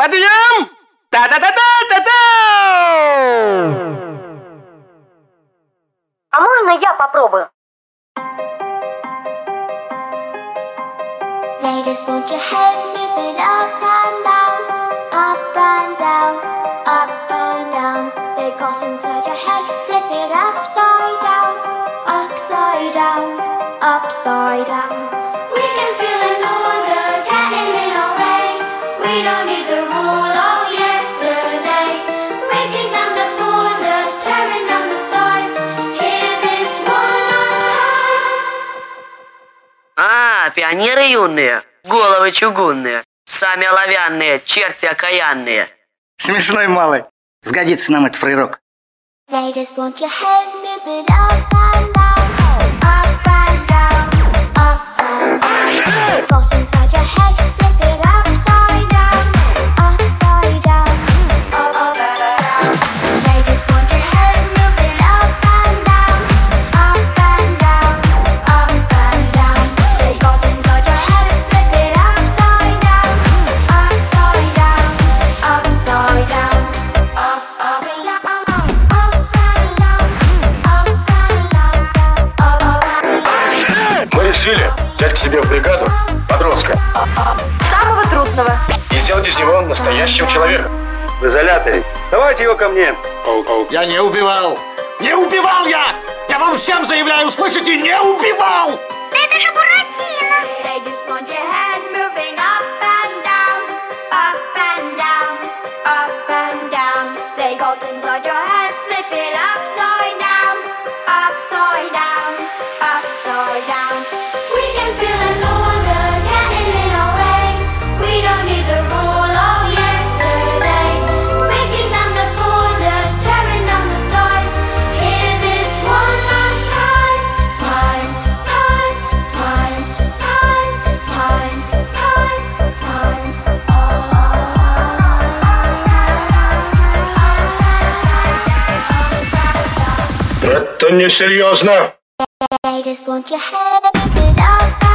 Подъем! Та-та-та-та-та-та! А можно я попробую? They just want your head moving up and down, up and down, up and down. They got inside your head, flip it upside down, upside down, upside down. А, пионеры юные, головы чугунные, сами оловянные, черти окаянные. Смешной малый. Сгодится нам этот фрейрок. They just want your head moving up and down, к себе в бригаду подростка Самого трудного. и сделать из него настоящего человека. В изоляторе. Давайте его ко мне. Я не убивал! Не убивал я! Я вам всем заявляю, слышите, не убивал! Moving up and Это несерьезно. They just want your head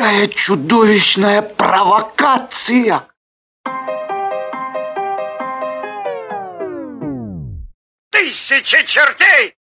Какая чудовищная провокация! Тысячи чертей!